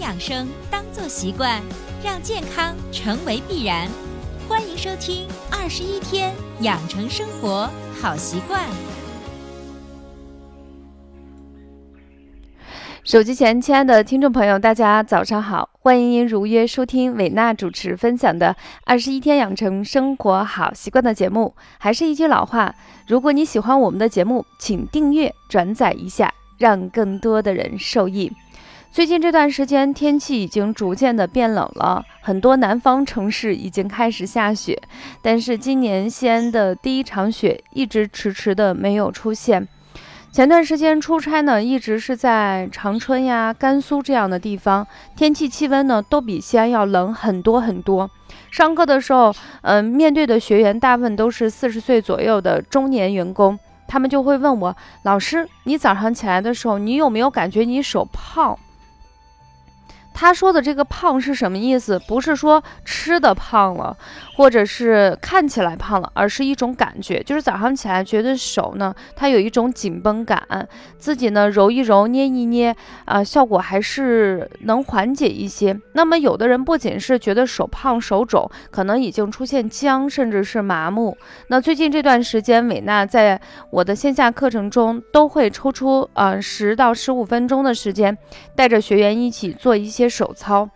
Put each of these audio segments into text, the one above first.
养生当做习惯，让健康成为必然。欢迎收听《二十一天养成生活好习惯》。手机前，亲爱的听众朋友，大家早上好！欢迎您如约收听伟娜主持分享的《二十一天养成生活好习惯》的节目。还是一句老话，如果你喜欢我们的节目，请订阅、转载一下，让更多的人受益。最近这段时间，天气已经逐渐的变冷了，很多南方城市已经开始下雪，但是今年西安的第一场雪一直迟迟的没有出现。前段时间出差呢，一直是在长春呀、甘肃这样的地方，天气气温呢都比西安要冷很多很多。上课的时候，嗯，面对的学员大部分都是四十岁左右的中年员工，他们就会问我：“老师，你早上起来的时候，你有没有感觉你手胖？”他说的这个胖是什么意思？不是说吃的胖了，或者是看起来胖了，而是一种感觉，就是早上起来觉得手呢，它有一种紧绷感，自己呢揉一揉、捏一捏，啊，效果还是能缓解一些。那么有的人不仅是觉得手胖、手肿，可能已经出现僵，甚至是麻木。那最近这段时间，伟娜在我的线下课程中都会抽出呃十到十五分钟的时间，带着学员一起做一些。手操，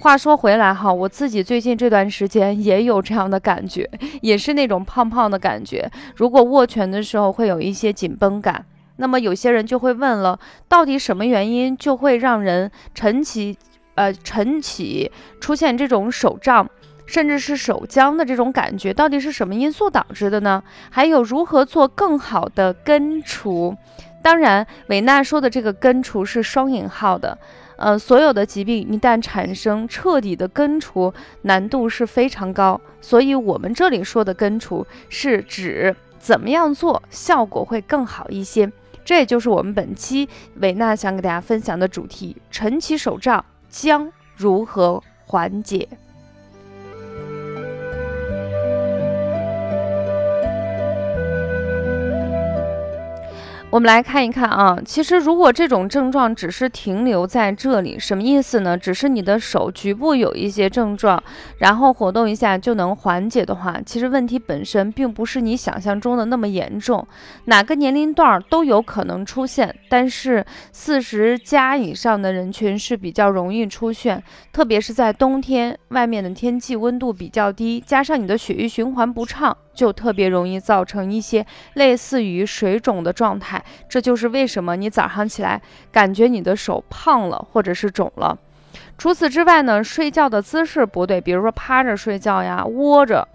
话说回来哈，我自己最近这段时间也有这样的感觉，也是那种胖胖的感觉。如果握拳的时候会有一些紧绷感，那么有些人就会问了，到底什么原因就会让人晨起，呃，晨起出现这种手胀，甚至是手僵的这种感觉，到底是什么因素导致的呢？还有如何做更好的根除？当然，韦娜说的这个根除是双引号的。呃，所有的疾病一旦产生，彻底的根除难度是非常高，所以我们这里说的根除是指怎么样做效果会更好一些。这也就是我们本期维娜想给大家分享的主题：晨起手胀将如何缓解？我们来看一看啊，其实如果这种症状只是停留在这里，什么意思呢？只是你的手局部有一些症状，然后活动一下就能缓解的话，其实问题本身并不是你想象中的那么严重，哪个年龄段都有可能出现，但是四十加以上的人群是比较容易出现，特别是在冬天，外面的天气温度比较低，加上你的血液循环不畅。就特别容易造成一些类似于水肿的状态，这就是为什么你早上起来感觉你的手胖了或者是肿了。除此之外呢，睡觉的姿势不对，比如说趴着睡觉呀，窝着。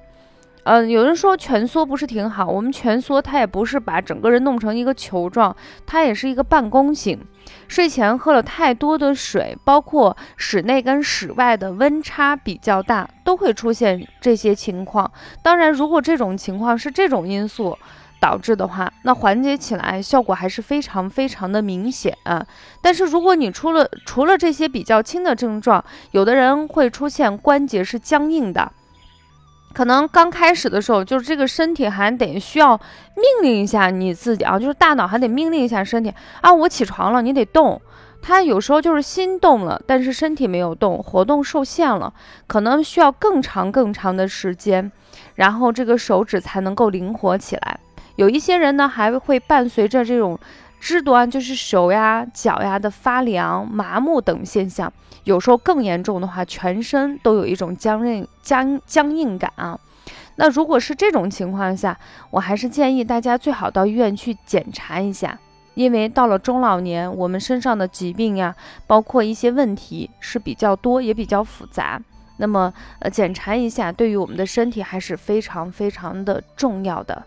嗯，有人说蜷缩不是挺好？我们蜷缩它也不是把整个人弄成一个球状，它也是一个半弓形。睡前喝了太多的水，包括室内跟室外的温差比较大，都会出现这些情况。当然，如果这种情况是这种因素导致的话，那缓解起来效果还是非常非常的明显。但是如果你出了除了这些比较轻的症状，有的人会出现关节是僵硬的。可能刚开始的时候，就是这个身体还得需要命令一下你自己啊，就是大脑还得命令一下身体啊，我起床了，你得动。他有时候就是心动了，但是身体没有动，活动受限了，可能需要更长更长的时间，然后这个手指才能够灵活起来。有一些人呢，还会伴随着这种。肢端就是手呀、脚呀的发凉、麻木等现象，有时候更严重的话，全身都有一种僵硬、僵僵硬感啊。那如果是这种情况下，我还是建议大家最好到医院去检查一下，因为到了中老年，我们身上的疾病呀，包括一些问题是比较多，也比较复杂。那么，呃，检查一下，对于我们的身体还是非常非常的重要的。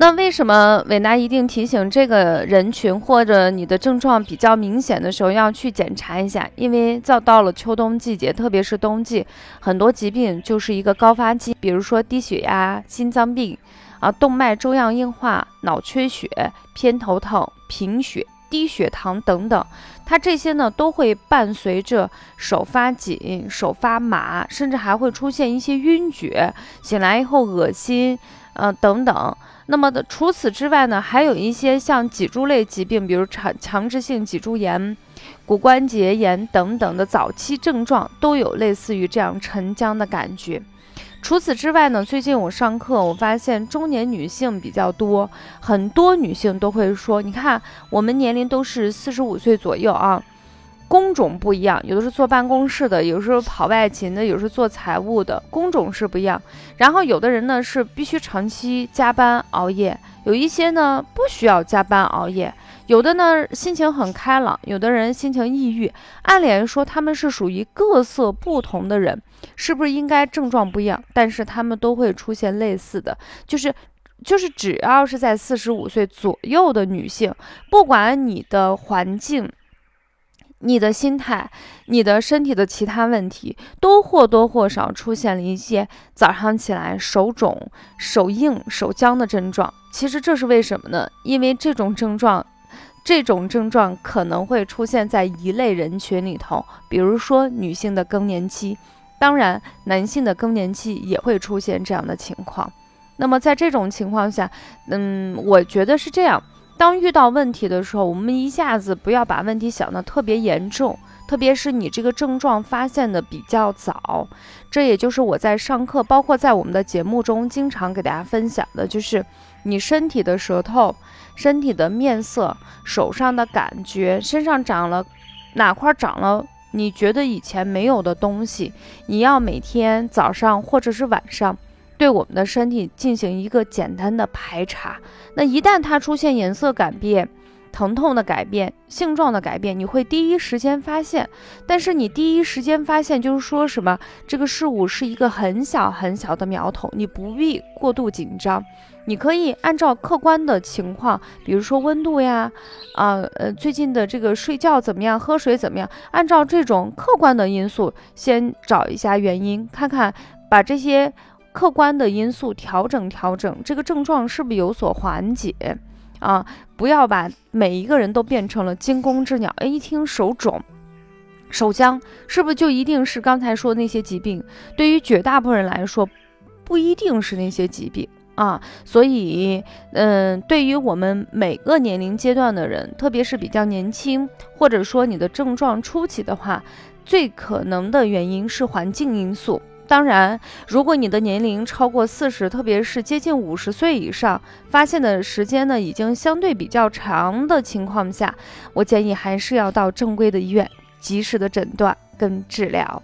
那为什么伟娜一定提醒这个人群或者你的症状比较明显的时候要去检查一下？因为到到了秋冬季节，特别是冬季，很多疾病就是一个高发期，比如说低血压、心脏病啊、动脉粥样硬化、脑缺血、偏头疼、贫血、低血糖等等，它这些呢都会伴随着手发紧、手发麻，甚至还会出现一些晕厥，醒来以后恶心，呃等等。那么的除此之外呢，还有一些像脊柱类疾病，比如强强制性脊柱炎、骨关节炎等等的早期症状，都有类似于这样沉僵的感觉。除此之外呢，最近我上课，我发现中年女性比较多，很多女性都会说，你看我们年龄都是四十五岁左右啊。工种不一样，有的是坐办公室的，有时候跑外勤的，有时候做财务的，工种是不一样。然后有的人呢是必须长期加班熬夜，有一些呢不需要加班熬夜，有的呢心情很开朗，有的人心情抑郁。按理来说他们是属于各色不同的人，是不是应该症状不一样？但是他们都会出现类似的，就是就是只要是在四十五岁左右的女性，不管你的环境。你的心态，你的身体的其他问题，都或多或少出现了一些早上起来手肿、手硬、手僵的症状。其实这是为什么呢？因为这种症状，这种症状可能会出现在一类人群里头，比如说女性的更年期，当然男性的更年期也会出现这样的情况。那么在这种情况下，嗯，我觉得是这样。当遇到问题的时候，我们一下子不要把问题想得特别严重，特别是你这个症状发现的比较早，这也就是我在上课，包括在我们的节目中经常给大家分享的，就是你身体的舌头、身体的面色、手上的感觉、身上长了哪块长了你觉得以前没有的东西，你要每天早上或者是晚上。对我们的身体进行一个简单的排查，那一旦它出现颜色改变、疼痛的改变、性状的改变，你会第一时间发现。但是你第一时间发现，就是说什么这个事物是一个很小很小的苗头，你不必过度紧张。你可以按照客观的情况，比如说温度呀，啊呃最近的这个睡觉怎么样，喝水怎么样，按照这种客观的因素先找一下原因，看看把这些。客观的因素调整调整，这个症状是不是有所缓解啊？不要把每一个人都变成了惊弓之鸟。哎，一听手肿、手僵，是不是就一定是刚才说那些疾病？对于绝大部分人来说，不一定是那些疾病啊。所以，嗯，对于我们每个年龄阶段的人，特别是比较年轻，或者说你的症状初期的话，最可能的原因是环境因素。当然，如果你的年龄超过四十，特别是接近五十岁以上，发现的时间呢已经相对比较长的情况下，我建议还是要到正规的医院及时的诊断跟治疗。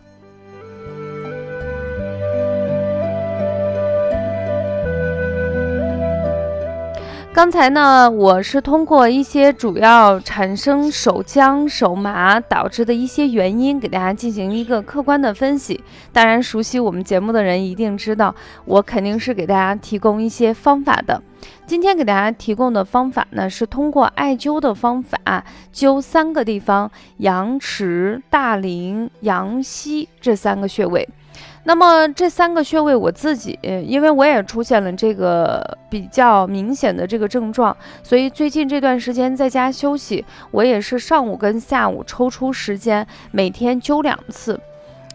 刚才呢，我是通过一些主要产生手僵、手麻导致的一些原因，给大家进行一个客观的分析。当然，熟悉我们节目的人一定知道，我肯定是给大家提供一些方法的。今天给大家提供的方法呢，是通过艾灸的方法，灸三个地方：阳池、大陵、阳溪这三个穴位。那么这三个穴位，我自己因为我也出现了这个比较明显的这个症状，所以最近这段时间在家休息，我也是上午跟下午抽出时间，每天灸两次。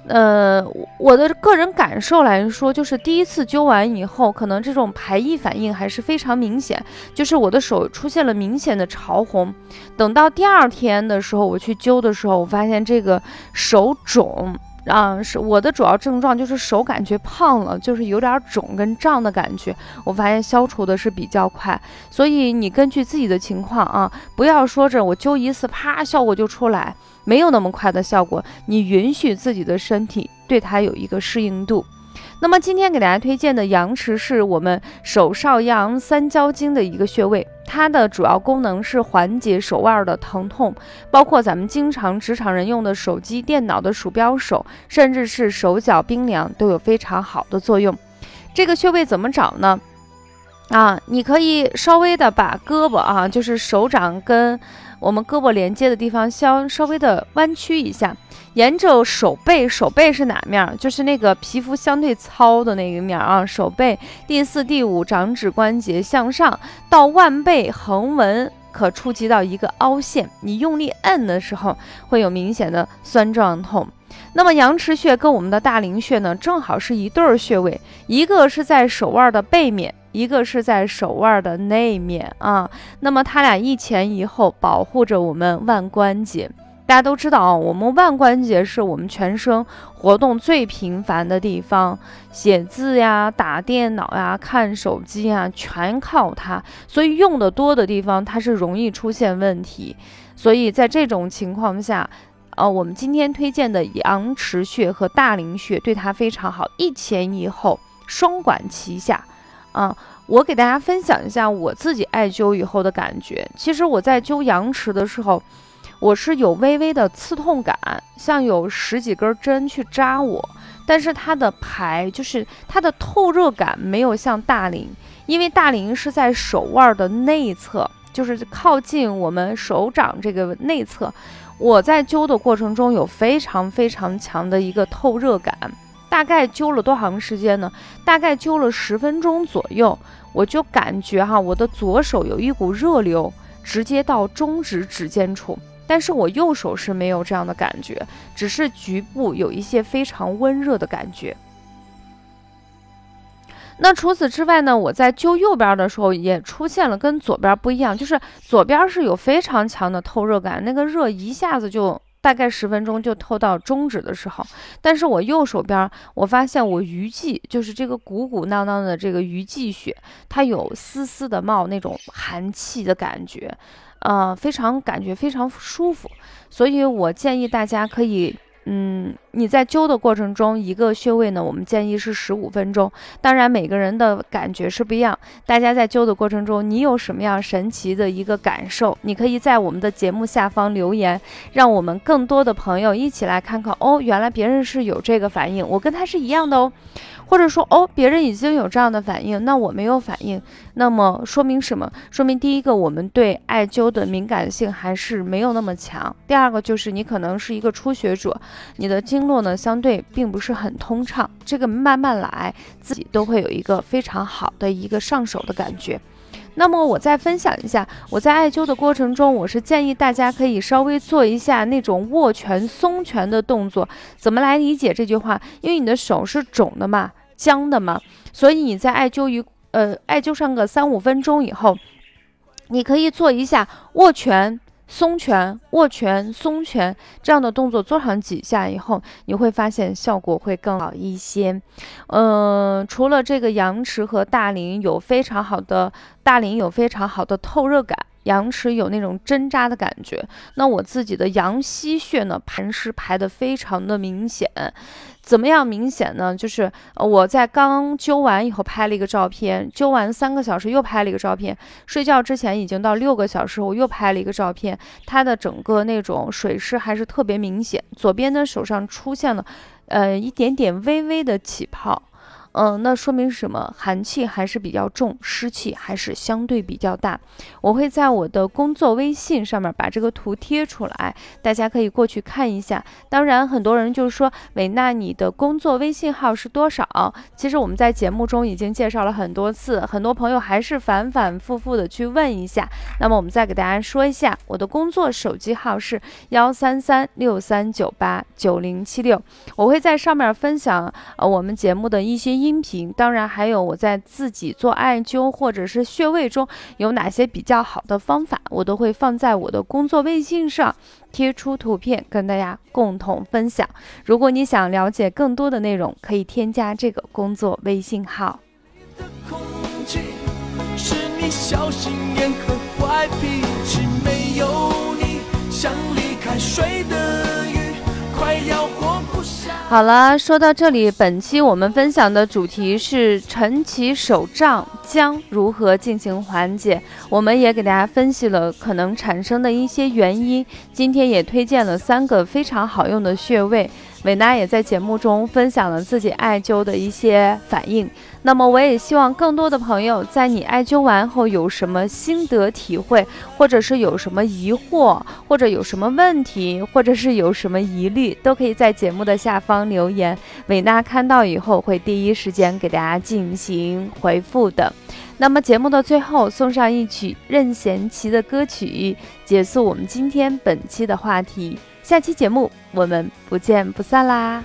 呃，我的个人感受来说，就是第一次灸完以后，可能这种排异反应还是非常明显，就是我的手出现了明显的潮红。等到第二天的时候，我去灸的时候，我发现这个手肿。啊，是我的主要症状就是手感觉胖了，就是有点肿跟胀的感觉。我发现消除的是比较快，所以你根据自己的情况啊，不要说着我灸一次啪效果就出来，没有那么快的效果。你允许自己的身体对它有一个适应度。那么今天给大家推荐的阳池是我们手少阳三焦经的一个穴位，它的主要功能是缓解手腕的疼痛，包括咱们经常职场人用的手机、电脑的鼠标手，甚至是手脚冰凉都有非常好的作用。这个穴位怎么找呢？啊，你可以稍微的把胳膊啊，就是手掌跟我们胳膊连接的地方，稍稍微的弯曲一下。沿着手背，手背是哪面？就是那个皮肤相对糙的那个面啊。手背第四、第五掌指关节向上到腕背横纹可触及到一个凹陷，你用力摁的时候会有明显的酸胀痛。那么阳池穴跟我们的大陵穴呢，正好是一对穴位，一个是在手腕的背面，一个是在手腕的内面啊。那么它俩一前一后，保护着我们腕关节。大家都知道啊，我们腕关节是我们全身活动最频繁的地方，写字呀、打电脑呀、看手机呀，全靠它。所以用的多的地方，它是容易出现问题。所以在这种情况下，呃，我们今天推荐的阳池穴和大陵穴对它非常好，一前一后，双管齐下。啊，我给大家分享一下我自己艾灸以后的感觉。其实我在灸阳池的时候。我是有微微的刺痛感，像有十几根针去扎我，但是它的排就是它的透热感没有像大陵，因为大陵是在手腕的内侧，就是靠近我们手掌这个内侧。我在灸的过程中有非常非常强的一个透热感，大概灸了多长时间呢？大概灸了十分钟左右，我就感觉哈，我的左手有一股热流直接到中指指尖处。但是我右手是没有这样的感觉，只是局部有一些非常温热的感觉。那除此之外呢？我在灸右边的时候也出现了跟左边不一样，就是左边是有非常强的透热感，那个热一下子就大概十分钟就透到中指的时候，但是我右手边我发现我鱼际就是这个鼓鼓囊囊的这个鱼际穴，它有丝丝的冒那种寒气的感觉。呃，非常感觉非常舒服，所以我建议大家可以，嗯，你在灸的过程中，一个穴位呢，我们建议是十五分钟。当然，每个人的感觉是不一样。大家在灸的过程中，你有什么样神奇的一个感受？你可以在我们的节目下方留言，让我们更多的朋友一起来看看。哦，原来别人是有这个反应，我跟他是一样的哦。或者说哦，别人已经有这样的反应，那我没有反应，那么说明什么？说明第一个，我们对艾灸的敏感性还是没有那么强；第二个就是你可能是一个初学者，你的经络呢相对并不是很通畅，这个慢慢来，自己都会有一个非常好的一个上手的感觉。那么我再分享一下，我在艾灸的过程中，我是建议大家可以稍微做一下那种握拳、松拳的动作。怎么来理解这句话？因为你的手是肿的嘛。僵的嘛，所以你在艾灸一呃艾灸上个三五分钟以后，你可以做一下握拳、松拳、握拳、松拳这样的动作，做上几下以后，你会发现效果会更好一些。嗯，除了这个阳池和大陵有非常好的大陵有非常好的透热感，阳池有那种针扎的感觉，那我自己的阳溪穴呢，盘湿排的非常的明显。怎么样明显呢？就是我在刚灸完以后拍了一个照片，灸完三个小时又拍了一个照片，睡觉之前已经到六个小时，我又拍了一个照片，它的整个那种水湿还是特别明显。左边的手上出现了，呃，一点点微微的起泡。嗯，那说明什么？寒气还是比较重，湿气还是相对比较大。我会在我的工作微信上面把这个图贴出来，大家可以过去看一下。当然，很多人就说伟娜，你的工作微信号是多少？其实我们在节目中已经介绍了很多次，很多朋友还是反反复复的去问一下。那么我们再给大家说一下，我的工作手机号是幺三三六三九八九零七六，我会在上面分享呃我们节目的一些。音频当然还有我在自己做艾灸或者是穴位中有哪些比较好的方法，我都会放在我的工作微信上贴出图片跟大家共同分享。如果你想了解更多的内容，可以添加这个工作微信号。没有你想离开，睡的好了，说到这里，本期我们分享的主题是晨起手胀将如何进行缓解。我们也给大家分析了可能产生的一些原因。今天也推荐了三个非常好用的穴位，伟娜也在节目中分享了自己艾灸的一些反应。那么，我也希望更多的朋友在你艾灸完后有什么心得体会，或者是有什么疑惑，或者有什么问题，或者是有什么疑虑，都可以在节目的下方留言。伟娜看到以后会第一时间给大家进行回复的。那么节目的最后送上一曲任贤齐的歌曲，结束我们今天本期的话题。下期节目我们不见不散啦！